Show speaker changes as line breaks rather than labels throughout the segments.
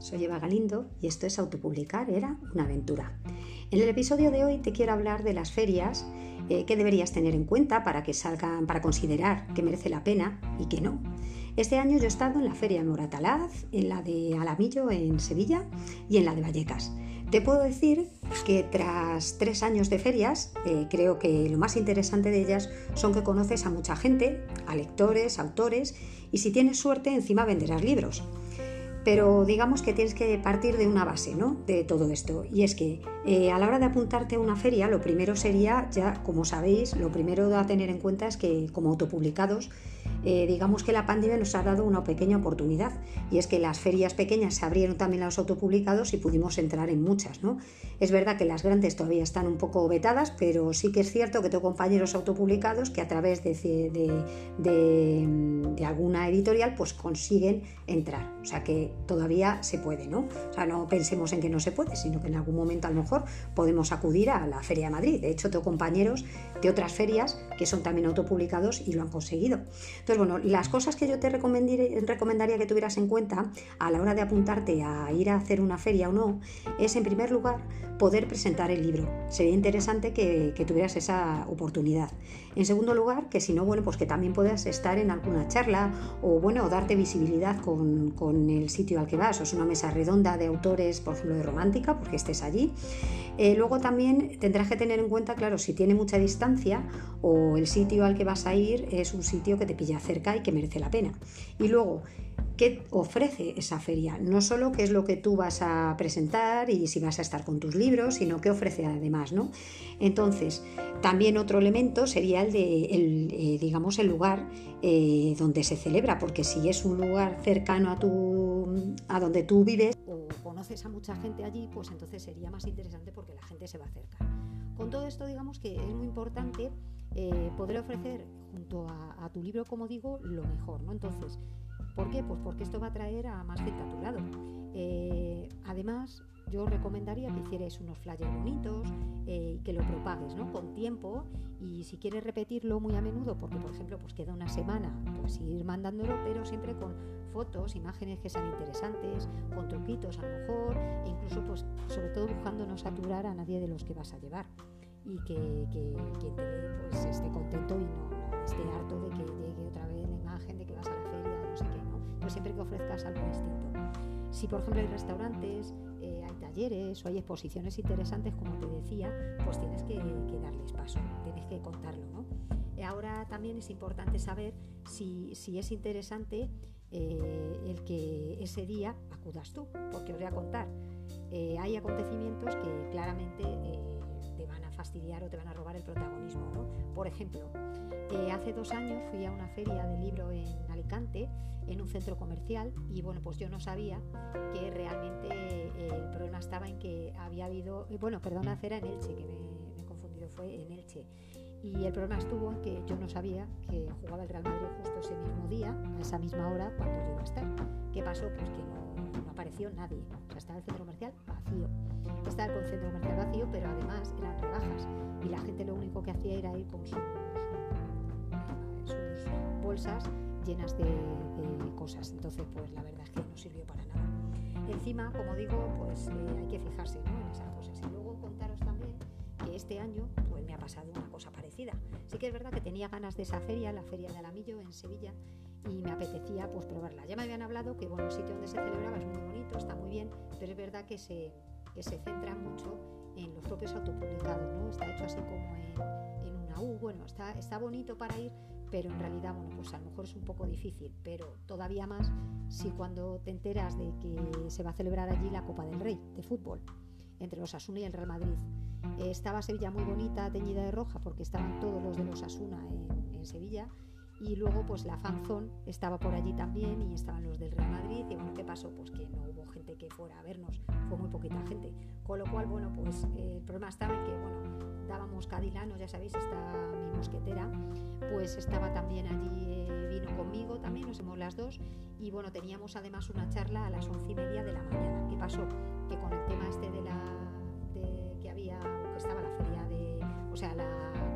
soy Eva Galindo y esto es Autopublicar era una aventura. En el episodio de hoy te quiero hablar de las ferias eh, que deberías tener en cuenta para que salgan, para considerar que merece la pena y que no. Este año yo he estado en la feria de Moratalaz, en la de Alamillo en Sevilla y en la de Vallecas. Te puedo decir que tras tres años de ferias, eh, creo que lo más interesante de ellas son que conoces a mucha gente, a lectores, autores, y si tienes suerte encima venderás libros. Pero digamos que tienes que partir de una base ¿no? de todo esto. Y es que eh, a la hora de apuntarte a una feria, lo primero sería, ya como sabéis, lo primero a tener en cuenta es que como autopublicados eh, digamos que la pandemia nos ha dado una pequeña oportunidad y es que las ferias pequeñas se abrieron también a los autopublicados y pudimos entrar en muchas. ¿no? Es verdad que las grandes todavía están un poco vetadas, pero sí que es cierto que tengo compañeros autopublicados que a través de, alguna editorial pues consiguen entrar. O sea que todavía se puede, ¿no? O sea, no pensemos en que no se puede, sino que en algún momento a lo mejor podemos acudir a la Feria de Madrid. De hecho, tengo compañeros de otras ferias que son también autopublicados y lo han conseguido. Entonces, bueno, las cosas que yo te recomendaría que tuvieras en cuenta a la hora de apuntarte a ir a hacer una feria o no, es en primer lugar poder presentar el libro. Sería interesante que, tuvieras esa oportunidad. En segundo lugar, que si no, bueno, pues que también puedas estar en alguna charla o bueno, darte visibilidad con, el sitio al que vas. O es una mesa redonda de autores, por ejemplo, de romántica, porque estés allí. Eh, luego también tendrás que tener en cuenta, claro, si tiene mucha distancia o el sitio al que vas a ir es un sitio que te pilla cerca y que merece la pena. Y luego, ¿qué ofrece esa feria? No solo qué es lo que tú vas a presentar y si vas a estar con tus libros, sino qué ofrece además, ¿no? Entonces, también otro elemento sería el de, eh, digamos, el lugar eh, donde se celebra, porque si es un lugar cercano a, tu, a donde tú vives conoces a mucha gente allí, pues entonces sería más interesante porque la gente se va a acercar. Con todo esto, digamos que es muy importante eh, poder ofrecer junto a, tu libro, como digo, lo mejor, ¿no? Entonces, ¿por qué? Pues porque esto va a traer a más gente a tu lado. Eh, además, yo recomendaría que hicieras unos flyers bonitos eh, y que lo propagues ¿no? con tiempo y si quieres repetirlo muy a menudo, porque por ejemplo pues queda una semana, pues ir mandándolo, pero siempre con fotos, imágenes que sean interesantes, con truquitos a lo mejor, e incluso pues sobre todo buscando no saturar a nadie de los que vas a llevar y que, que te pues esté contento y no, esté harto de que llegue otra vez la imagen de que vas a la feria, no sé qué, ¿no? Pero siempre que ofrezcas algo distinto. Si por ejemplo hay restaurantes, eh, hay talleres o hay exposiciones interesantes, como te decía, pues tienes que, darles paso, tienes que contarlo, ¿no? Ahora también es importante saber si, si es interesante eh, el que ese día acudas tú, porque os voy a contar. Eh, hay acontecimientos que claramente fastidiar o te van a robar el protagonismo. ¿no? Por ejemplo, eh, hace dos años fui a una feria de libro en Alicante, en un centro comercial, y bueno, pues yo no sabía que realmente eh, el problema estaba en que había habido, eh, bueno, perdona, era en Elche, que me, me he confundido, fue en Elche. Y el problema estuvo en que yo no sabía que jugaba el Real Madrid justo ese mismo día, a esa misma hora, cuando yo iba a estar. ¿Qué pasó? Pues que no, no apareció nadie. O sea, estaba el centro comercial vacío. Estaba el centro comercial vacío, pero además eran rebajas. Y la gente lo único que hacía era ir con sus, sus bolsas llenas de, cosas. Entonces, pues la verdad es que no sirvió para nada. Encima, como digo, pues eh, hay que fijarse ¿no? en esas cosas. Y luego contaros también que este año pues me ha pasado una cosa parecida. Sí que es verdad que tenía ganas de esa feria, la feria de Alamillo en Sevilla, y me apetecía pues probarla. Ya me habían hablado que bueno, el sitio donde se celebraba es muy bonito, está muy bien, pero es verdad que se, que se centra mucho en los propios autopublicados, ¿no? Está hecho así como en, en una U, bueno, está, está bonito para ir, pero en realidad, bueno, pues a lo mejor es un poco difícil, pero todavía más si cuando te enteras de que se va a celebrar allí la Copa del Rey de fútbol entre los Asuna y el Real Madrid. Eh, estaba Sevilla muy bonita, teñida de roja, porque estaban todos los de los Asuna en, Sevilla. Y luego, pues la fanzón estaba por allí también y estaban los del Real Madrid. Y bueno, ¿qué pasó? Pues que no hubo gente que fuera a vernos, fue muy poquita gente. Con lo cual, bueno, pues eh, el problema estaba en que, bueno, dábamos cadilanos, ya sabéis, está mi mosquetera, pues estaba también allí, eh, vino conmigo, también nos hemos las dos. Y bueno, teníamos además una charla a las once y media de la mañana. ¿Qué pasó? Que con el tema este de la estaba la feria de, o sea, la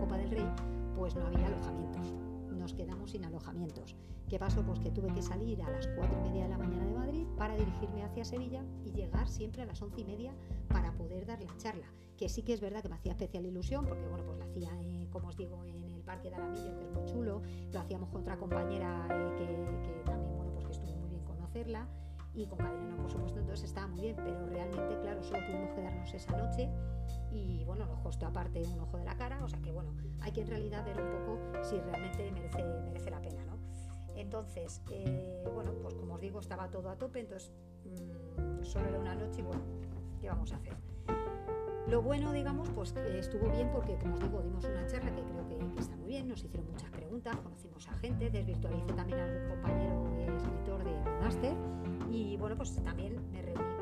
Copa del Rey, pues no había alojamientos. Nos quedamos sin alojamientos. ¿Qué pasó? Pues que tuve que salir a las 4 y media de la mañana de Madrid para dirigirme hacia Sevilla y llegar siempre a las 11 y media para poder dar la charla. Que sí que es verdad que me hacía especial ilusión porque, bueno, pues la hacía, eh, como os digo, en el Parque de Aramillo, que es muy chulo. Lo hacíamos con otra compañera eh, que, que también, bueno, pues que estuvo muy bien conocerla y con Cadelano, por supuesto, entonces estaba muy bien, pero realmente, claro, solo pudimos quedarnos esa noche y bueno, nos costó aparte un ojo de la cara, o sea que bueno, hay que en realidad ver un poco si realmente merece, merece la pena, ¿no? Entonces, eh, bueno, pues como os digo, estaba todo a tope, entonces mmm, solo era una noche y bueno, ¿qué vamos a hacer? Lo bueno, digamos, pues estuvo bien porque, como os digo, dimos una charla que creo que, está muy bien, nos hicieron muchas preguntas, conocimos a gente, desvirtualicé también a algún compañero escritor de máster y bueno, pues también me reuní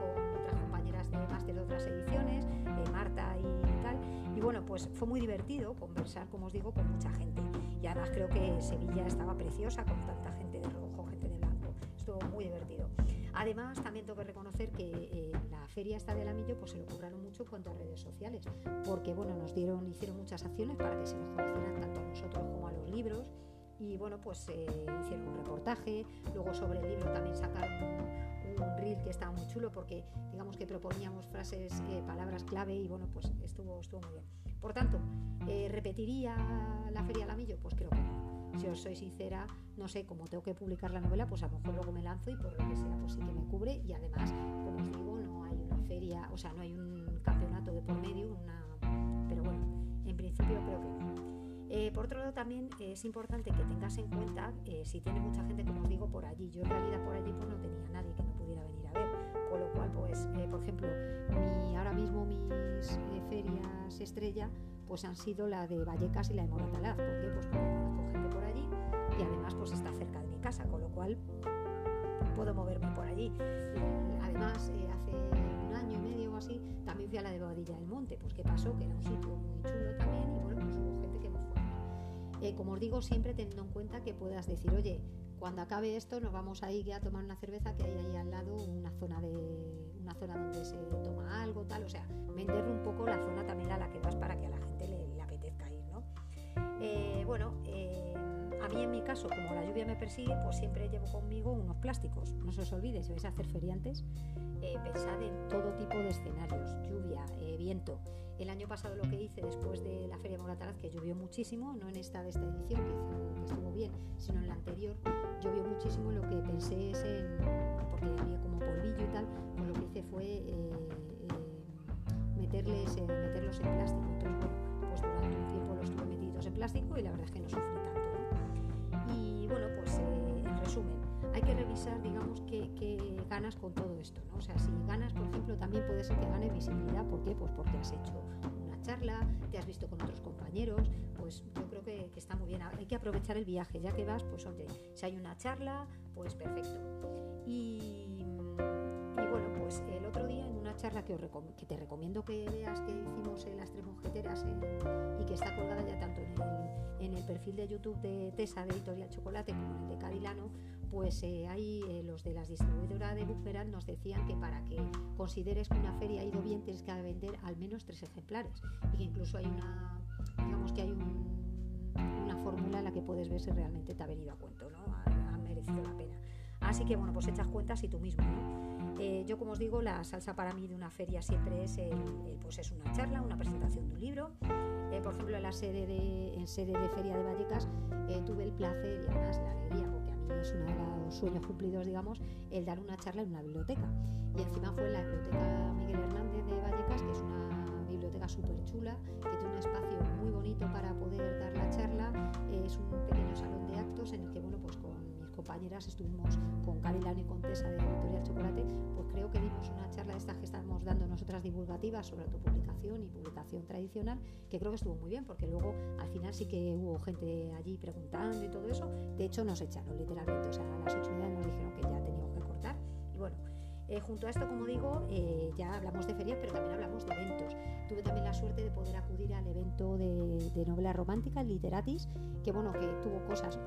compañeras de otras ediciones, eh, Marta y tal, y bueno, pues fue muy divertido conversar, como os digo, con mucha gente. Y además creo que Sevilla estaba preciosa con tanta gente de rojo, gente de blanco, estuvo muy divertido. Además, también tengo que reconocer que eh, la feria esta del Amillo pues se lo cobraron mucho en cuanto a redes sociales, porque bueno, nos dieron, hicieron muchas acciones para que se nos conocieran tanto a nosotros como a los libros. Y bueno, pues eh, hicieron un reportaje, luego sobre el libro también sacaron un, reel que estaba muy chulo porque digamos que proponíamos frases, eh, palabras clave y bueno, pues estuvo, estuvo muy bien. Por tanto, eh, ¿repetiría la Feria Lamillo? Pues creo que no. Si os soy sincera, no sé, cómo tengo que publicar la novela, pues a lo mejor luego me lanzo y por lo que sea, pues sí que me cubre y además, como os digo, no hay una feria, o sea, no hay un campeonato de por medio, una... pero bueno, en principio creo que no. Eh, por otro lado, también es importante que tengas en cuenta eh, si tiene mucha gente, como os digo, por allí. Yo en realidad por allí pues no tenía nadie pudiera venir a ver. Con lo cual, pues, eh, por ejemplo, mi, ahora mismo mis ferias estrella pues han sido la de Vallecas y la de Moratalaz. ¿Por qué? Pues porque conozco gente por allí y además pues está cerca de mi casa, con lo cual puedo moverme por allí. además, hace un año y medio o así, también fui a la de Boadilla del Monte. Pues qué pasó, que era un sitio muy chulo también y bueno, pues hubo gente que me fue. Eh, como os digo, siempre teniendo en cuenta que puedas decir, oye, cuando acabe esto nos vamos a ir a tomar una cerveza que hay ahí al lado una zona de una zona donde se toma algo tal. O sea vender un poco la zona también a la que vas para que a la gente le, le apetezca ir no eh, bueno eh, mí en mi caso como la lluvia me persigue pues siempre llevo conmigo unos plásticos no se os olvide si vais a hacer feriantes eh, pensad en todo tipo de escenarios lluvia viento el año pasado lo que hice después de la Feria Moratalaz, que llovió muchísimo, no en esta de esta edición, que, estuvo bien, sino en la anterior, llovió muchísimo lo que pensé es en, porque había como polvillo y tal, pues lo que hice fue eh, eh, meterles, eh, meterlos en plástico. Entonces, bueno, pues durante un tiempo los tuve metidos en plástico y la verdad es que no sufrí tanto. Bueno, pues en resumen, hay que revisar, digamos, qué, ganas con todo esto, ¿no? O sea, si ganas, por ejemplo, también puede ser que gane visibilidad. ¿Por qué? Pues porque has hecho una charla, te has visto con otros compañeros, pues yo creo que, está muy bien. Hay que aprovechar el viaje, ya que vas, pues oye, si hay una charla, pues perfecto. Y, bueno, pues el otro día en una charla que, te recomiendo que veas que hicimos en las tres monjeteras eh, y que está colgada ya tanto en el, perfil de YouTube de Tesa de Editorial Chocolate como el de Cadilano, pues eh, ahí eh, los de las distribuidoras de Bookberal nos decían que para que consideres que una feria ha ido bien tienes que vender al menos tres ejemplares y que incluso hay una, digamos que hay un, una fórmula en la que puedes ver si realmente te ha venido a cuento, ¿no? Ha, ha merecido la pena. Así que bueno, pues echas cuentas y tú mismo, ¿no? Eh, yo, como os digo, la salsa para mí de una feria siempre es, pues es una charla, una presentación de un libro. Eh, por ejemplo, en la sede de, en sede de Feria de Vallecas eh, tuve el placer y además la alegría, porque a mí es uno de los sueños cumplidos, digamos, el dar una charla en una biblioteca. Y encima fue en la biblioteca Miguel Hernández de Vallecas, que es una biblioteca súper chula, que tiene un espacio muy bonito para poder dar la charla. es un pequeño salón de actos en el que, bueno, pues con compañeras estuvimos con Carilán y con Tessa de Editorial Chocolate, pues creo que dimos una charla de estas que estamos dando nosotras divulgativas sobre autopublicación y publicación tradicional, que creo que estuvo muy bien, porque luego al final sí que hubo gente allí preguntando y todo eso. De hecho, nos echaron literalmente, o sea, a las ocho y media nos dijeron que ya teníamos que cortar. Y bueno, eh, junto a esto, como digo, eh, ya hablamos de ferias, pero también hablamos de eventos. Tuve también la suerte de poder acudir al evento de, de novela romántica, Literatis, que bueno, que tuvo cosas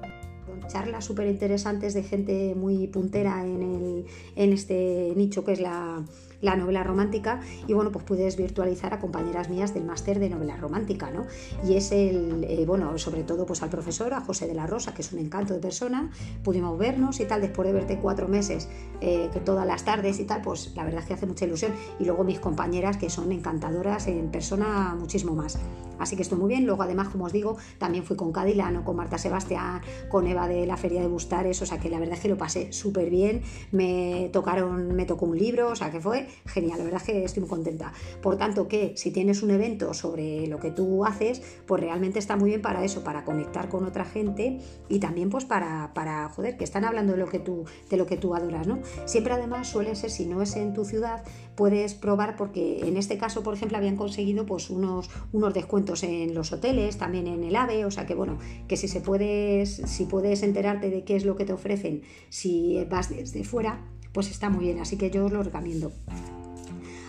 charlas súper interesantes de gente muy puntera en, el, en este nicho que es la, la novela romántica y bueno, pues puedes virtualizar a compañeras mías del máster de novela romántica, ¿no? Y es el, eh, bueno, sobre todo pues al profesor, a José de la Rosa, que es un encanto de persona, pudimos vernos y tal, después de verte cuatro meses, eh, que todas las tardes y tal, pues la verdad es que hace mucha ilusión. Y luego mis compañeras que son encantadoras en persona muchísimo más. Así que estoy muy bien. Luego, además, como os digo, también fui con Cadilano, con Marta Sebastián, con Eva de la Feria de Bustares. O sea que la verdad es que lo pasé súper bien. Me tocaron, me tocó un libro, o sea que fue genial. La verdad es que estoy muy contenta. Por tanto, que si tienes un evento sobre lo que tú haces, pues realmente está muy bien para eso, para conectar con otra gente y también pues para, para joder, que están hablando de lo que tú, de lo que tú adoras, ¿no? Siempre además suele ser, si no es en tu ciudad, puedes probar porque en este caso, por ejemplo, habían conseguido pues unos, unos descuentos en los hoteles, también en el AVE, o sea que bueno, que si se puedes, si puedes enterarte de qué es lo que te ofrecen si vas desde fuera, pues está muy bien, así que yo os lo recomiendo.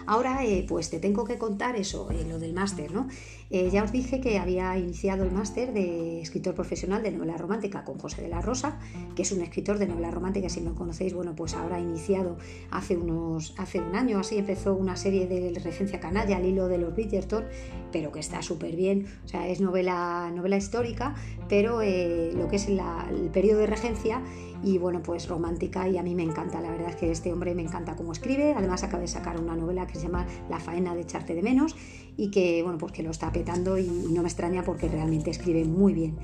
Ahora, eh, pues te tengo que contar eso, eh, lo del máster, ¿no? Eh, ya os dije que había iniciado el máster de escritor profesional de novela romántica con José de la Rosa, que es un escritor de novela romántica, si no conocéis, bueno, pues ahora ha iniciado hace, unos, hace un año, así empezó una serie de Regencia Canalla, al hilo de los Bridgerton, pero que está súper bien, o sea, es novela, novela histórica, pero eh, lo que es el periodo de regencia y bueno, pues romántica y a mí me encanta, la verdad es que este hombre me encanta cómo escribe, además acaba de sacar una novela que se llama La faena de echarte de menos y que bueno, pues que lo está y, no me extraña porque realmente escribe muy bien.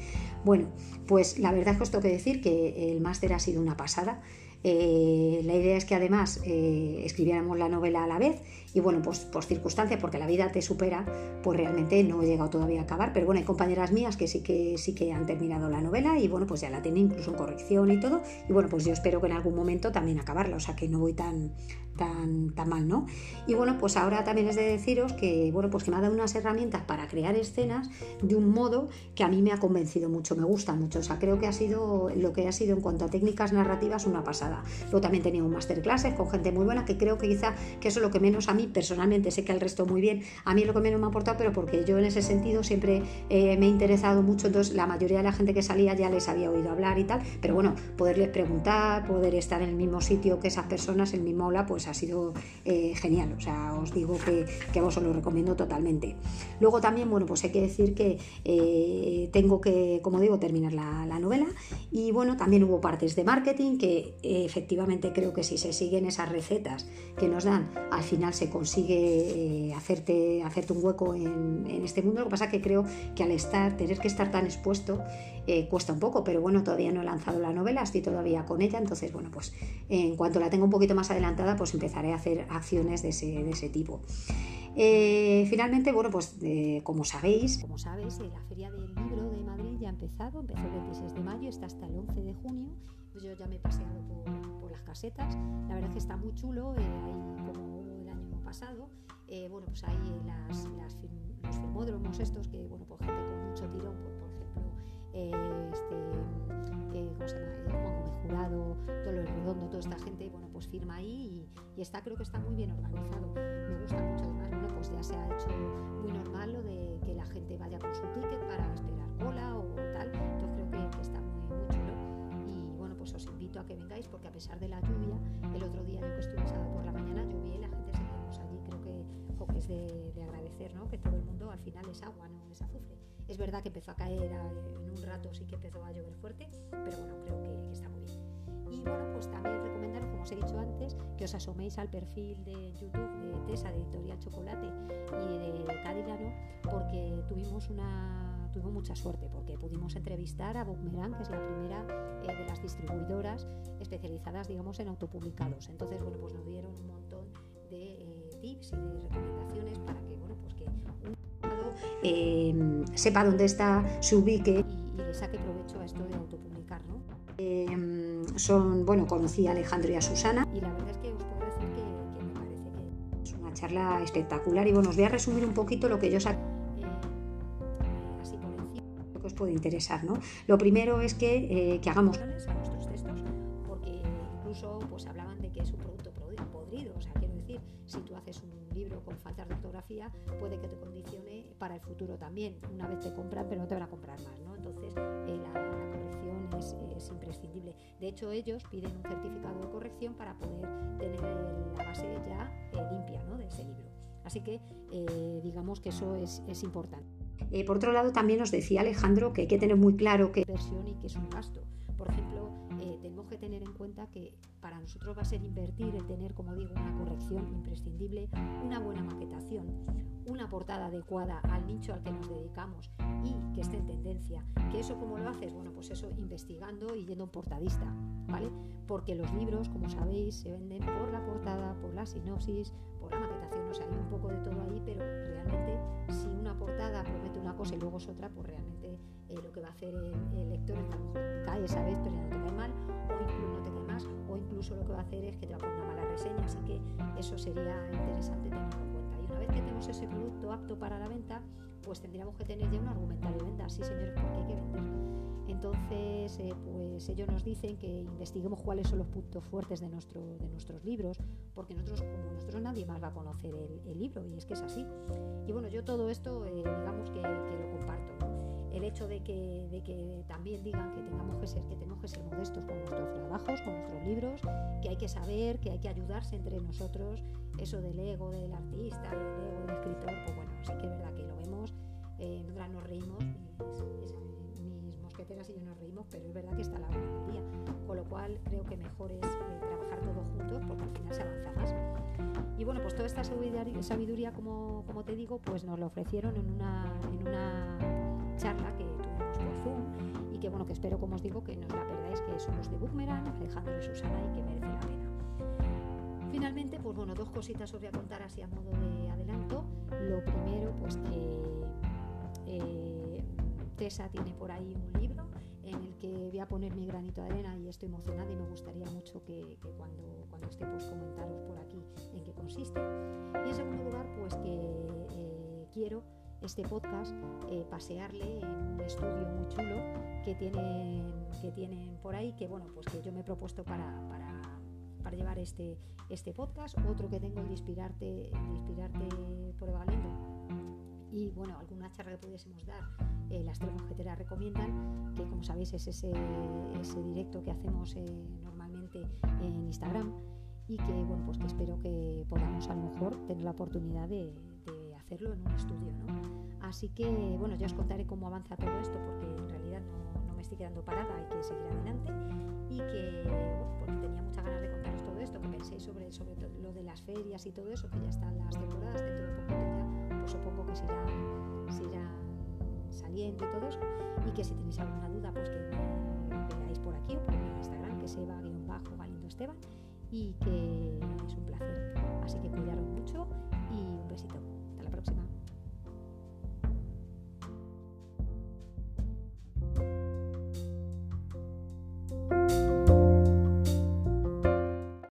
Bueno, pues la verdad es que os tengo que decir que el máster ha sido una pasada. Eh, la idea es que además eh, escribiéramos la novela a la vez y bueno, pues por circunstancias, porque la vida te supera, pues realmente no he llegado todavía a acabar, pero bueno, hay compañeras mías que sí que sí que han terminado la novela y bueno, pues ya la tienen incluso en corrección y todo, y bueno, pues yo espero que en algún momento también acabarla, o sea que no voy tan, tan, tan mal, ¿no? Y bueno, pues ahora también es de deciros que, bueno, pues que me ha dado unas herramientas para crear escenas de un modo que a mí me ha convencido mucho, me gusta mucho, o sea, creo que ha sido lo que ha sido en cuanto a técnicas narrativas una pasada. Luego también tenía un masterclasses con gente muy buena que creo que quizá que eso es lo que menos a mí personalmente, sé que al resto muy bien, a mí lo que menos me ha aportado, pero porque yo en ese sentido siempre eh, me he interesado mucho, entonces la mayoría de la gente que salía ya les había oído hablar y tal, pero bueno, poderles preguntar, poder estar en el mismo sitio que esas personas, en el mismo aula, pues ha sido eh, genial, o sea, os digo que, que vos os lo recomiendo totalmente. Luego también, bueno, pues hay que decir que eh, tengo que, como digo, terminar la, la novela y bueno, también hubo partes de marketing que efectivamente creo que si se siguen esas recetas que nos dan, al final se consigue eh, hacerte, hacerte un hueco en, este mundo. Lo que pasa es que creo que al estar, tener que estar tan expuesto, eh, cuesta un poco, pero bueno, todavía no he lanzado la novela, estoy todavía con ella, entonces bueno, pues en cuanto la tenga un poquito más adelantada, pues empezaré a hacer acciones de ese, de ese tipo. Eh, finalmente, bueno, pues como sabéis, como sabéis, la Feria del Libro de Madrid ya ha empezado, empezó el 26 de mayo, está hasta el 11 de junio, yo ya me he paseado por, las casetas, la verdad es que está muy chulo, hay como pasado, eh, bueno, pues hay las, las, los filmódromos estos que, bueno, pues gente con mucho tirón, por, por ejemplo, eh, este, eh, ¿cómo se llama? Juan Gómez Jurado, lo redondo, toda esta gente, bueno, pues firma ahí y, y, está, creo que está muy bien organizado. Me gusta mucho, además, bueno, pues ya se ha hecho muy normal lo de que la gente vaya con su ticket para esperar cola o tal, entonces creo que, que está muy, muy chulo. Y bueno, pues os invito a que vengáis porque a pesar de la lluvia, el otro día yo que estuve por la es de, de agradecer, ¿no? Que todo el mundo al final es agua, no es azufre. Es verdad que empezó a caer en un rato, sí que empezó a llover fuerte, pero bueno, creo que, que está muy bien. Y bueno, pues también recomendaros, como os he dicho antes, que os asoméis al perfil de YouTube de Tesa, de Editorial Chocolate y de Cadilano, porque tuvimos una tuvimos mucha suerte porque pudimos entrevistar a Bookmerang, que es la primera eh, de las distribuidoras especializadas, digamos, en autopublicados. Entonces, bueno, pues nos dieron un montón de eh, tips y de eh, sepa dónde está, se ubique y, y, le saque provecho a esto de autopublicar, ¿no? Eh, son, bueno, conocí a Alejandro y a Susana y la verdad es que os puedo decir que, que me parece que es una charla espectacular y bueno, os voy a resumir un poquito lo que yo saqué así por encima, lo que os puede interesar, ¿no? Lo primero es que, eh, que hagamos futuro también. Una vez te compran, pero no te van a comprar más, ¿no? Entonces, eh, la, corrección es, es, De hecho, ellos piden un certificado de corrección para poder tener la base ya eh, limpia ¿no? de ese libro. Así que eh, digamos que eso es, importante. Eh, por otro lado, también nos decía Alejandro que hay que tener muy claro que inversión y que es un gasto. Por ejemplo, tenemos que tener en cuenta que para nosotros va a ser invertir el tener, como digo, una corrección imprescindible, una buena maquetación, una portada adecuada al nicho al que nos dedicamos y que esté en tendencia. ¿Que eso cómo lo haces? Bueno, pues eso investigando y yendo a un portadista, ¿vale? Porque los libros, como sabéis, se venden por la portada, por la sinopsis, por la hay un poco de todo ahí, pero realmente si una portada promete una cosa y luego es otra, pues realmente eh, lo que va a hacer el, lector es que a lo mejor cae esa vez, pero ya no te cae mal, o incluso no te cae más, o incluso lo que va a hacer es que te va a poner una mala reseña, así que eso sería interesante tenerlo que tenemos ese producto apto para la venta, pues tendríamos que tener ya un argumentario de venta. Sí, señores, porque hay que vender. Entonces, eh, pues ellos nos dicen que investiguemos cuáles son los puntos fuertes de, nuestro, de nuestros libros, porque nosotros, como nosotros, nadie más va a conocer el, libro, y es que es así. Y bueno, yo todo esto, eh, digamos que, que, lo comparto. El hecho de que, de que también digan que tengamos que ser, que tenemos que ser modestos con nuestros trabajos, con nuestros libros, que hay que saber, que hay que ayudarse entre nosotros, eso del ego del artista, del ego del escritor, pues bueno, sí que es verdad que lo vemos, eh, nos reímos, pero es verdad que está la hora del día, con lo cual creo que mejor es eh, trabajar todos juntos porque al final se avanza más. Y bueno, pues toda esta sabiduría, como, como te digo, pues nos lo ofrecieron en una, en una charla que tuvimos por Zoom y que bueno, que espero, como os digo, que no la perdáis, que somos de Bookmerang, Alejandro y Susana y que merece la pena. Finalmente, pues bueno, dos cositas os voy a contar así a modo de adelanto. Lo primero, pues que eh, Tessa tiene por ahí un libro en el que voy a poner mi granito de arena y estoy emocionada y me gustaría mucho que, cuando, cuando esté pues comentaros por aquí en qué consiste. Y en segundo lugar, pues que eh, quiero este podcast eh, pasearle en un estudio muy chulo que tienen, que tienen por ahí, que bueno, pues que yo me he propuesto para, para para llevar este, este podcast. Otro que tengo el de inspirarte, de inspirarte por Valendo. Y bueno, alguna charla que pudiésemos dar, eh, las tres mosqueteras recomiendan, que como sabéis es ese, ese directo que hacemos eh, normalmente en Instagram y que bueno, pues que espero que podamos a lo mejor tener la oportunidad de, de hacerlo en un estudio. ¿no? Así que bueno, ya os contaré cómo avanza todo esto porque en realidad no, no me estoy quedando parada, hay que seguir adelante y que bueno, pues tenía muchas ganas de contaros todo esto, que penséis sobre, sobre lo de las ferias y todo eso, que ya están las temporadas, dentro de poco ya pues supongo que se irán, se saliendo y todo eso, y que si tenéis alguna duda, pues que me veáis por aquí o por mi Instagram, que se va-bajo Galindo Esteban, y que es un placer. Así que cuidaros mucho y un besito.